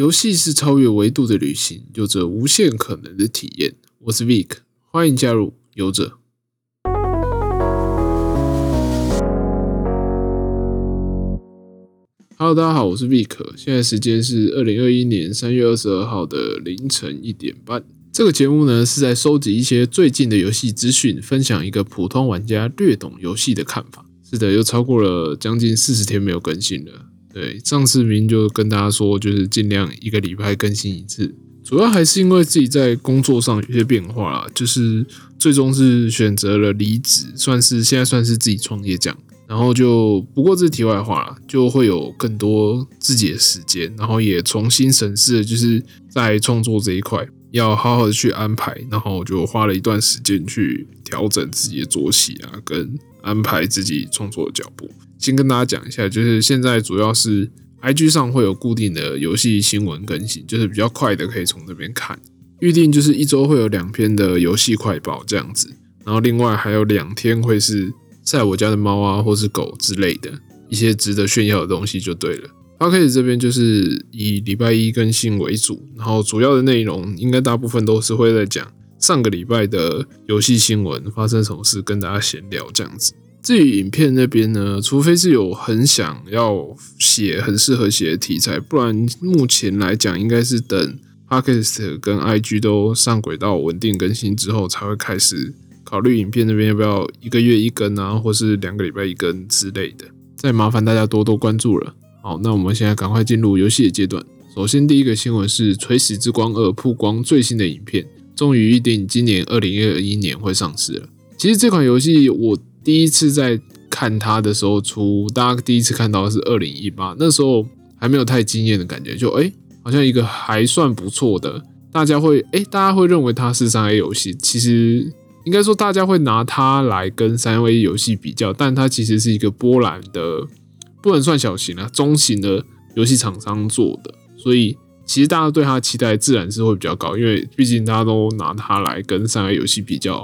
游戏是超越维度的旅行，有着无限可能的体验。我是 Vic，欢迎加入游者。Hello，大家好，我是 Vic，现在时间是二零二一年三月二十二号的凌晨一点半。这个节目呢是在收集一些最近的游戏资讯，分享一个普通玩家略懂游戏的看法。是的，又超过了将近四十天没有更新了。对，上次明就跟大家说，就是尽量一个礼拜更新一次，主要还是因为自己在工作上有些变化啦，就是最终是选择了离职，算是现在算是自己创业这样。然后就不过这题外话了，就会有更多自己的时间，然后也重新审视，就是在创作这一块要好好的去安排，然后就花了一段时间去调整自己的作息啊，跟安排自己创作的脚步。先跟大家讲一下，就是现在主要是 IG 上会有固定的游戏新闻更新，就是比较快的，可以从这边看。预定就是一周会有两篇的游戏快报这样子，然后另外还有两天会是。在我家的猫啊，或是狗之类的一些值得炫耀的东西就对了。刚开始这边就是以礼拜一更新为主，然后主要的内容应该大部分都是会在讲上个礼拜的游戏新闻发生什么事，跟大家闲聊这样子。至于影片那边呢，除非是有很想要写很适合写的题材，不然目前来讲应该是等 Podcast 跟 IG 都上轨道稳定更新之后才会开始。考虑影片那边要不要一个月一更啊，或是两个礼拜一更之类的，再麻烦大家多多关注了。好，那我们现在赶快进入游戏的阶段。首先，第一个新闻是《垂死之光二》曝光最新的影片，终于预定今年二零二一年会上市了。其实这款游戏我第一次在看它的时候出，大家第一次看到是二零一八，那时候还没有太惊艳的感觉，就哎，好像一个还算不错的，大家会哎，大家会认为它是三 A 游戏，其实。应该说，大家会拿它来跟三 A 游戏比较，但它其实是一个波兰的，不能算小型啊，中型的游戏厂商做的，所以其实大家对它期待自然是会比较高，因为毕竟大家都拿它来跟三 A 游戏比较。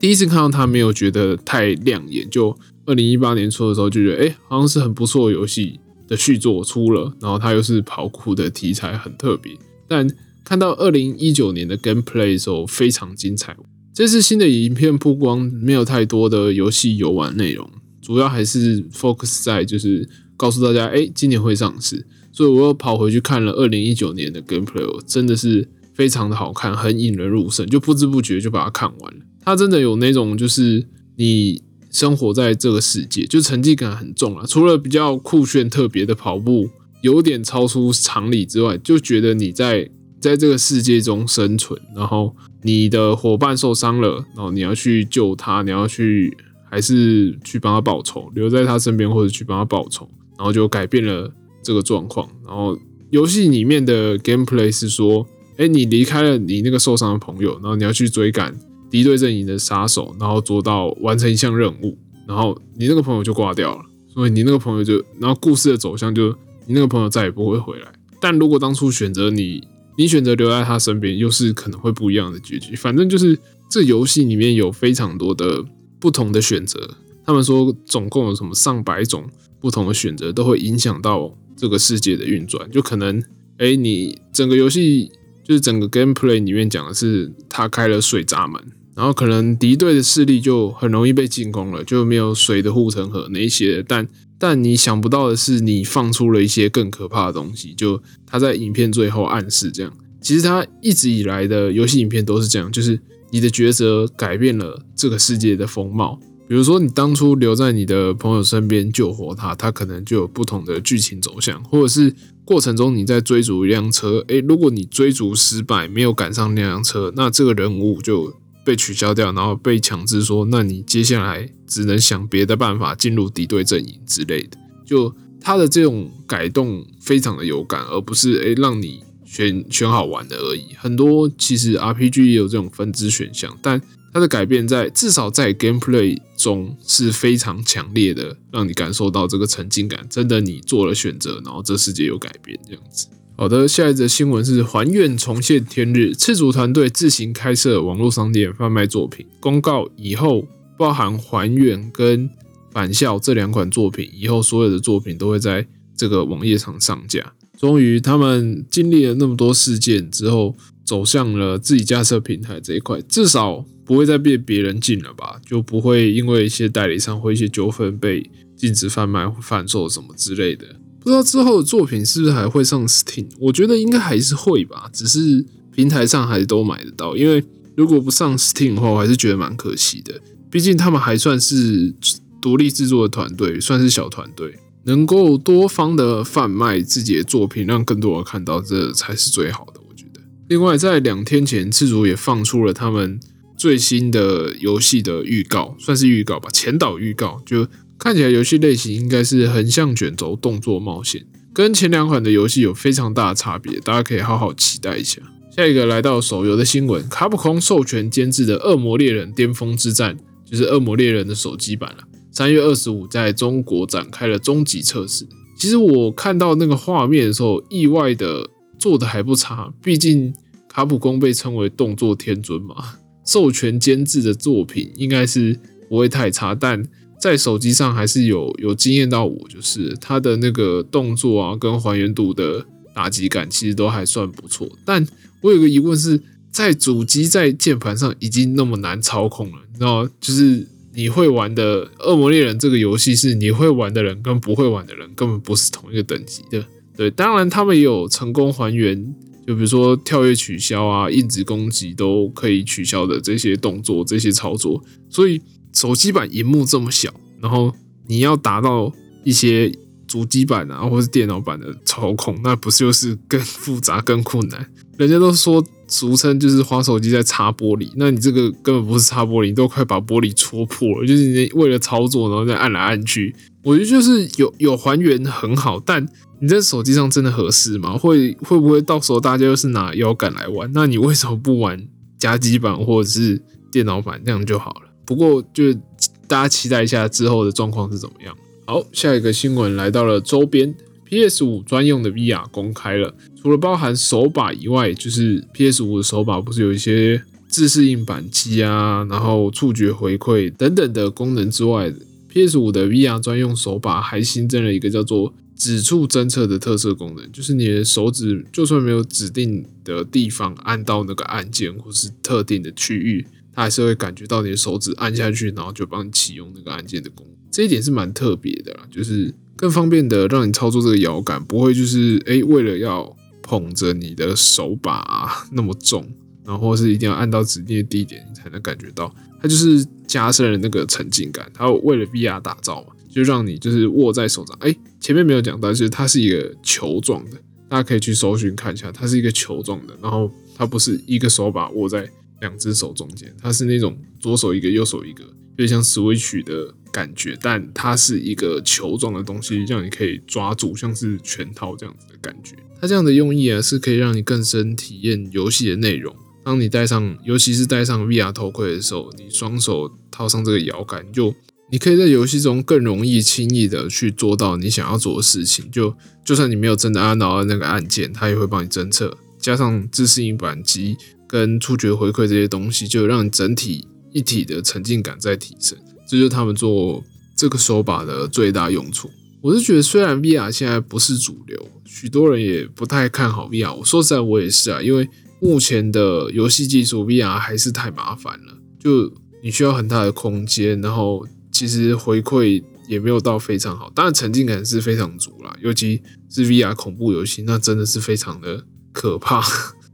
第一次看到它，没有觉得太亮眼，就二零一八年初的时候就觉得，哎，好像是很不错的游戏的续作出了，然后它又是跑酷的题材，很特别。但看到二零一九年的 Gameplay 的时候，非常精彩。这次新的影片曝光没有太多的游戏游玩内容，主要还是 focus 在就是告诉大家，哎，今年会上市，所以我又跑回去看了二零一九年的 gameplay，真的是非常的好看，很引人入胜，就不知不觉就把它看完了。它真的有那种就是你生活在这个世界，就成绩感很重啊。除了比较酷炫特别的跑步有点超出常理之外，就觉得你在在这个世界中生存，然后。你的伙伴受伤了，然后你要去救他，你要去还是去帮他报仇，留在他身边或者去帮他报仇，然后就改变了这个状况。然后游戏里面的 gameplay 是说，哎，你离开了你那个受伤的朋友，然后你要去追赶敌对阵营的杀手，然后做到完成一项任务，然后你那个朋友就挂掉了，所以你那个朋友就，然后故事的走向就你那个朋友再也不会回来。但如果当初选择你。你选择留在他身边，又是可能会不一样的结局。反正就是这游戏里面有非常多的不同的选择。他们说总共有什么上百种不同的选择，都会影响到这个世界的运转。就可能，哎，你整个游戏就是整个 gameplay 里面讲的是他开了水闸门，然后可能敌对的势力就很容易被进攻了，就没有水的护城河那些。但但你想不到的是，你放出了一些更可怕的东西。就他在影片最后暗示这样，其实他一直以来的游戏影片都是这样，就是你的抉择改变了这个世界的风貌。比如说，你当初留在你的朋友身边救活他，他可能就有不同的剧情走向；或者是过程中你在追逐一辆车，诶，如果你追逐失败，没有赶上那辆车，那这个人物就被取消掉，然后被强制说，那你接下来。只能想别的办法进入敌对阵营之类的，就他的这种改动非常的有感，而不是诶让你选选好玩的而已。很多其实 RPG 也有这种分支选项，但它的改变在至少在 gameplay 中是非常强烈的，让你感受到这个沉浸感。真的，你做了选择，然后这世界有改变这样子。好的，下一则新闻是还愿重现天日，赤足团队自行开设网络商店贩卖作品，公告以后。包含还原跟返校这两款作品，以后所有的作品都会在这个网页上上架。终于他们经历了那么多事件之后，走向了自己架设平台这一块，至少不会再被别人禁了吧？就不会因为一些代理商或一些纠纷被禁止贩卖或贩售什么之类的。不知道之后的作品是不是还会上 Steam？我觉得应该还是会吧，只是平台上还是都买得到。因为如果不上 Steam 的话，我还是觉得蛮可惜的。毕竟他们还算是独立制作的团队，算是小团队，能够多方的贩卖自己的作品，让更多人看到，这才是最好的。我觉得。另外，在两天前，赤足也放出了他们最新的游戏的预告，算是预告吧，前导预告就。看起来游戏类型应该是横向卷轴动作冒险，跟前两款的游戏有非常大的差别，大家可以好好期待一下。下一个来到手游的新闻，卡普空授权监制的《恶魔猎人：巅峰之战》就是《恶魔猎人》的手机版了。三月二十五在中国展开了终极测试。其实我看到那个画面的时候，意外的做的还不差，毕竟卡普空被称为动作天尊嘛，授权监制的作品应该是不会太差，但。在手机上还是有有惊艳到我，就是它的那个动作啊，跟还原度的打击感其实都还算不错。但我有个疑问是，在主机在键盘上已经那么难操控了，你知道就是你会玩的《恶魔猎人》这个游戏，是你会玩的人跟不会玩的人根本不是同一个等级的。对，当然他们也有成功还原，就比如说跳跃取消啊、硬直攻击都可以取消的这些动作、这些操作，所以。手机版荧幕这么小，然后你要达到一些主机版啊，或是电脑版的操控，那不是就是更复杂、更困难？人家都说俗称就是花手机在擦玻璃，那你这个根本不是擦玻璃，你都快把玻璃戳破了。就是你为了操作，然后再按来按去，我觉得就是有 有还原很好，但你在手机上真的合适吗？会会不会到时候大家又是拿摇杆来玩？那你为什么不玩加机版或者是电脑版这样就好了？不过，就大家期待一下之后的状况是怎么样。好，下一个新闻来到了周边，PS 五专用的 VR 公开了。除了包含手把以外，就是 PS 五的手把不是有一些自适应扳机啊，然后触觉回馈等等的功能之外，PS 五的 VR 专用手把还新增了一个叫做指触侦测的特色功能，就是你的手指就算没有指定的地方按到那个按键或是特定的区域。它还是会感觉到你的手指按下去，然后就帮你启用那个按键的功能，这一点是蛮特别的啦，就是更方便的让你操作这个摇杆，不会就是诶为了要捧着你的手把那么重，然后是一定要按到指定的地点你才能感觉到，它就是加深了那个沉浸感，它为了 VR 打造嘛，就让你就是握在手上，哎，前面没有讲到，就是它是一个球状的，大家可以去搜寻看一下，它是一个球状的，然后它不是一个手把握在。两只手中间，它是那种左手一个，右手一个，有点像 Switch 的感觉，但它是一个球状的东西，让你可以抓住，像是拳套这样子的感觉。它这样的用意啊，是可以让你更深体验游戏的内容。当你戴上，尤其是戴上 VR 头盔的时候，你双手套上这个摇杆，就你可以在游戏中更容易、轻易的去做到你想要做的事情。就就算你没有真的按到那个按键，它也会帮你侦测。加上自适应扳机。跟触觉回馈这些东西，就让整体一体的沉浸感在提升，这就是他们做这个手把的最大用处。我是觉得，虽然 VR 现在不是主流，许多人也不太看好 VR。我说实在，我也是啊，因为目前的游戏技术，VR 还是太麻烦了。就你需要很大的空间，然后其实回馈也没有到非常好。当然，沉浸感是非常足啦，尤其是 VR 恐怖游戏，那真的是非常的可怕。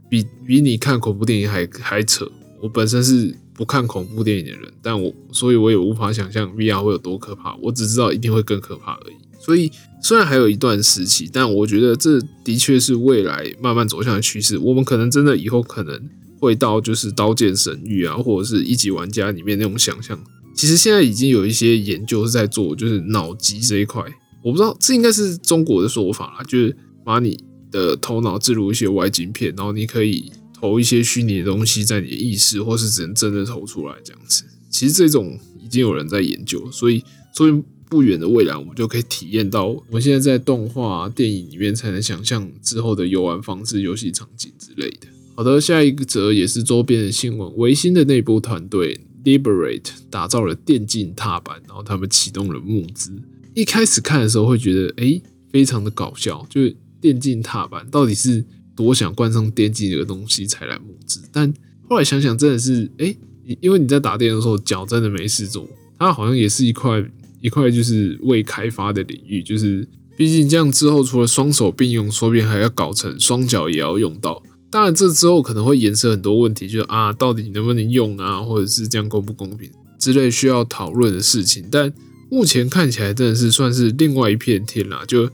比比你看恐怖电影还还扯。我本身是不看恐怖电影的人，但我所以我也无法想象 VR 会有多可怕。我只知道一定会更可怕而已。所以虽然还有一段时期，但我觉得这的确是未来慢慢走向的趋势。我们可能真的以后可能会到就是《刀剑神域》啊，或者是一级玩家里面那种想象。其实现在已经有一些研究是在做，就是脑机这一块。我不知道这应该是中国的说法啦，就是把你。的头脑置入一些外景片，然后你可以投一些虚拟的东西在你的意识，或是只能真的投出来这样子。其实这种已经有人在研究，所以所以不远的未来，我们就可以体验到我们现在在动画电影里面才能想象之后的游玩方式、游戏场景之类的。好的，下一个则也是周边的新闻，维新的内部团队 Liberate 打造了电竞踏板，然后他们启动了募资。一开始看的时候会觉得，哎，非常的搞笑，就是。电竞踏板，到底是多想冠上电竞这个东西才来募资？但后来想想，真的是哎，因为你在打电的时候脚真的没事做，它好像也是一块一块就是未开发的领域，就是毕竟这样之后除了双手并用，说不定还要搞成双脚也要用到。当然，这之后可能会衍生很多问题，就是啊，到底能不能用啊，或者是这样公不公平之类需要讨论的事情。但目前看起来真的是算是另外一片天啦，就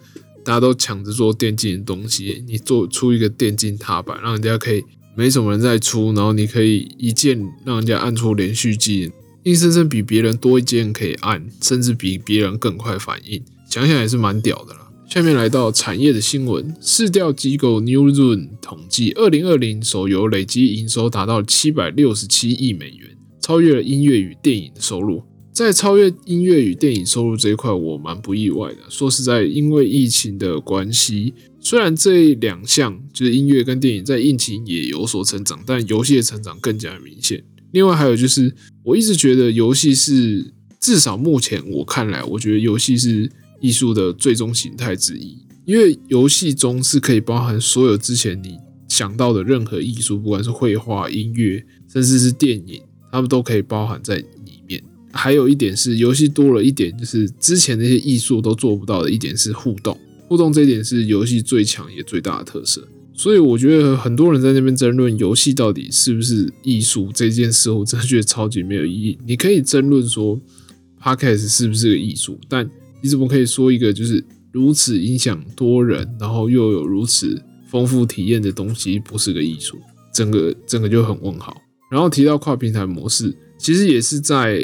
大家都抢着做电竞的东西，你做出一个电竞踏板，让人家可以。没什么人在出，然后你可以一键让人家按出连续技，硬生生比别人多一键可以按，甚至比别人更快反应，想想也是蛮屌的啦。下面来到产业的新闻，市调机构 Newzoo 统计，二零二零手游累计营收达到七百六十七亿美元，超越了音乐与电影的收入。在超越音乐与电影收入这一块，我蛮不意外的。说实在，因为疫情的关系。虽然这两项就是音乐跟电影在疫情也有所成长，但游戏的成长更加明显。另外还有就是，我一直觉得游戏是至少目前我看来，我觉得游戏是艺术的最终形态之一。因为游戏中是可以包含所有之前你想到的任何艺术，不管是绘画、音乐，甚至是电影，它们都可以包含在。还有一点是，游戏多了一点，就是之前那些艺术都做不到的一点是互动。互动这一点是游戏最强也最大的特色，所以我觉得很多人在那边争论游戏到底是不是艺术这件事，我真的觉得超级没有意义。你可以争论说 podcast 是不是个艺术，但你怎么可以说一个就是如此影响多人，然后又有如此丰富体验的东西不是个艺术？整个整个就很问号。然后提到跨平台模式，其实也是在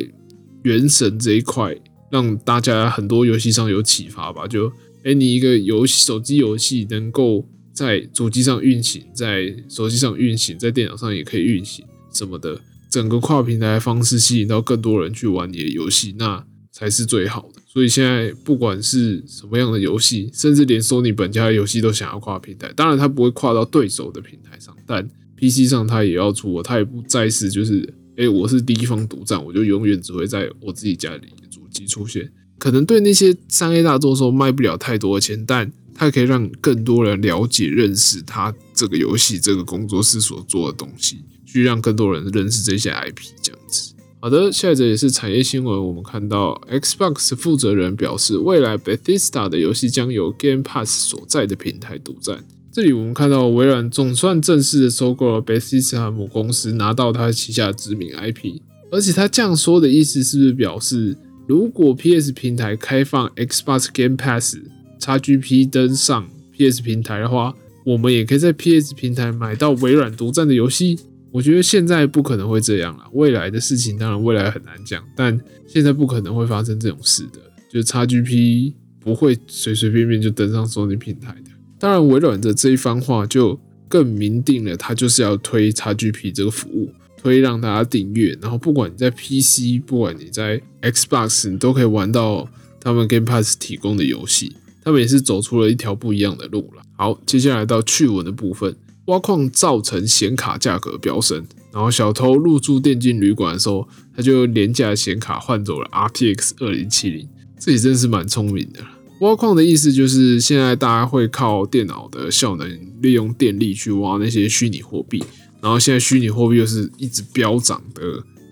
原神这一块让大家很多游戏上有启发吧，就。哎，你一个游戏手机游戏能够在主机上运行，在手机上运行，在电脑上也可以运行什么的，整个跨平台方式吸引到更多人去玩你的游戏，那才是最好的。所以现在不管是什么样的游戏，甚至连索尼本家的游戏都想要跨平台。当然，它不会跨到对手的平台上，但 PC 上它也要出，它也不再是就是哎，我是第一方独占，我就永远只会在我自己家里主机出现。可能对那些三 A 大作说卖不了太多的钱，但它可以让更多人了解、认识它这个游戏、这个工作室所做的东西，去让更多人认识这些 IP。这样子，好的，下一则也是产业新闻。我们看到 Xbox 负责人表示，未来 Bethesda 的游戏将由 Game Pass 所在的平台独占。这里我们看到微软总算正式的收购了 Bethesda 母公司，拿到它旗下知名 IP。而且他这样说的意思，是不是表示？如果 PS 平台开放 Xbox Game Pass、XGP 登上 PS 平台的话，我们也可以在 PS 平台买到微软独占的游戏。我觉得现在不可能会这样了，未来的事情当然未来很难讲，但现在不可能会发生这种事的。就 XGP 不会随随便便就登上索尼平台的。当然，微软的这一番话就更明定了，它就是要推 XGP 这个服务。推让大家订阅，然后不管你在 PC，不管你在 Xbox，你都可以玩到他们 Game Pass 提供的游戏。他们也是走出了一条不一样的路了。好，接下来到趣闻的部分，挖矿造成显卡价格飙升，然后小偷入住电竞旅馆的时候，他就廉价显卡换走了 RTX 二零七零，这也真是蛮聪明的。挖矿的意思就是现在大家会靠电脑的效能，利用电力去挖那些虚拟货币。然后现在虚拟货币又是一直飙涨的、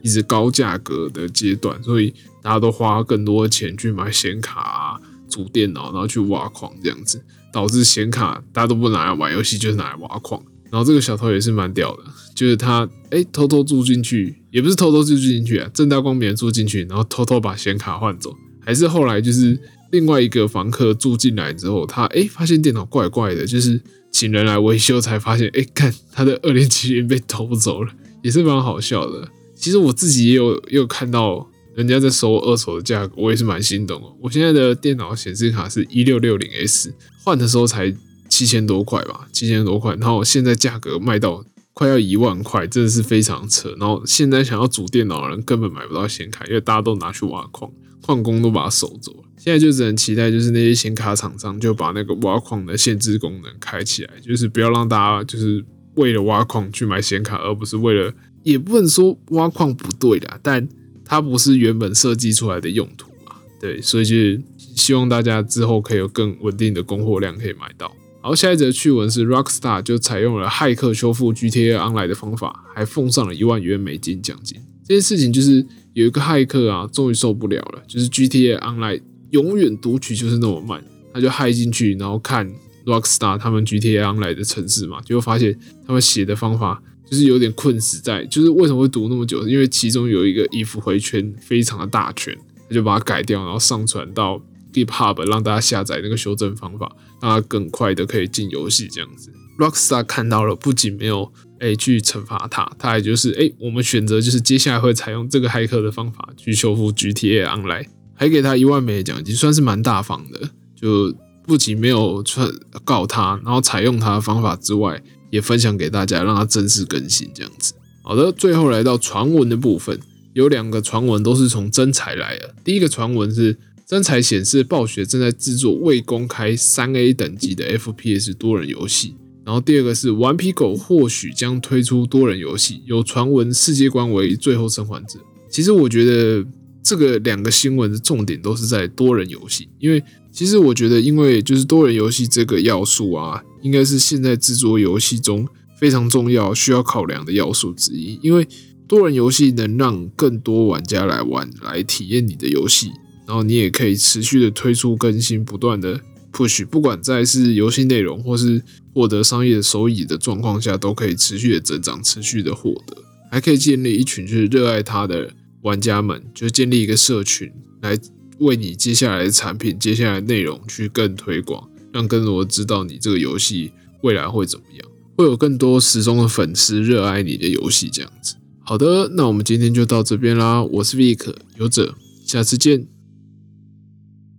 一直高价格的阶段，所以大家都花更多的钱去买显卡、组电脑，然后去挖矿，这样子导致显卡大家都不拿来玩游戏，就是拿来挖矿。然后这个小偷也是蛮屌的，就是他哎偷偷住进去，也不是偷偷住进去啊，正大光明住进去，然后偷偷把显卡换走，还是后来就是另外一个房客住进来之后，他哎发现电脑怪怪的，就是。请人来维修，才发现，哎，看他的 二零七零被偷走了，也是蛮好笑的。其实我自己也有也有看到人家在收二手的价格，我也是蛮心动的。我现在的电脑显示卡是一六六零 S，换的时候才七千多块吧，七千多块，然后现在价格卖到快要一万块，真的是非常扯。然后现在想要组电脑的人根本买不到显卡，因为大家都拿去挖矿，矿工都把它收走了。现在就只能期待，就是那些显卡厂商就把那个挖矿的限制功能开起来，就是不要让大家就是为了挖矿去买显卡，而不是为了，也不能说挖矿不对的，但它不是原本设计出来的用途嘛。对，所以就是希望大家之后可以有更稳定的供货量可以买到。好，下一则趣闻是 Rockstar 就采用了骇客修复 GTA Online 的方法，还奉上了一万元美金奖金。这件事情就是有一个骇客啊，终于受不了了，就是 GTA Online 永远读取就是那么慢，他就骇进去，然后看 Rockstar 他们 GTA Online 的城市嘛，就发现他们写的方法就是有点困死在，就是为什么会读那么久？因为其中有一个 if 回圈非常的大圈，他就把它改掉，然后上传到。GitHub 让大家下载那个修正方法，让它更快的可以进游戏这样子。Rockstar 看到了，不仅没有诶去惩罚他，他还就是诶我们选择就是接下来会采用这个骇客的方法去修复 GTA Online，还给他一万美的奖金，算是蛮大方的。就不仅没有传告他，然后采用他的方法之外，也分享给大家，让他正式更新这样子。好的，最后来到传闻的部分，有两个传闻都是从真才来的。第一个传闻是。真才显示，暴雪正在制作未公开三 A 等级的 FPS 多人游戏。然后第二个是顽皮狗或许将推出多人游戏，有传闻世界观为最后生还者。其实我觉得这个两个新闻的重点都是在多人游戏，因为其实我觉得，因为就是多人游戏这个要素啊，应该是现在制作游戏中非常重要、需要考量的要素之一。因为多人游戏能让更多玩家来玩，来体验你的游戏。然后你也可以持续的推出更新，不断的 push，不管在是游戏内容或是获得商业收益的状况下，都可以持续的增长，持续的获得，还可以建立一群就是热爱它的玩家们，就建立一个社群，来为你接下来的产品、接下来内容去更推广，让更多知道你这个游戏未来会怎么样，会有更多时钟的粉丝热爱你的游戏这样子。好的，那我们今天就到这边啦，我是 Vic 有者，下次见。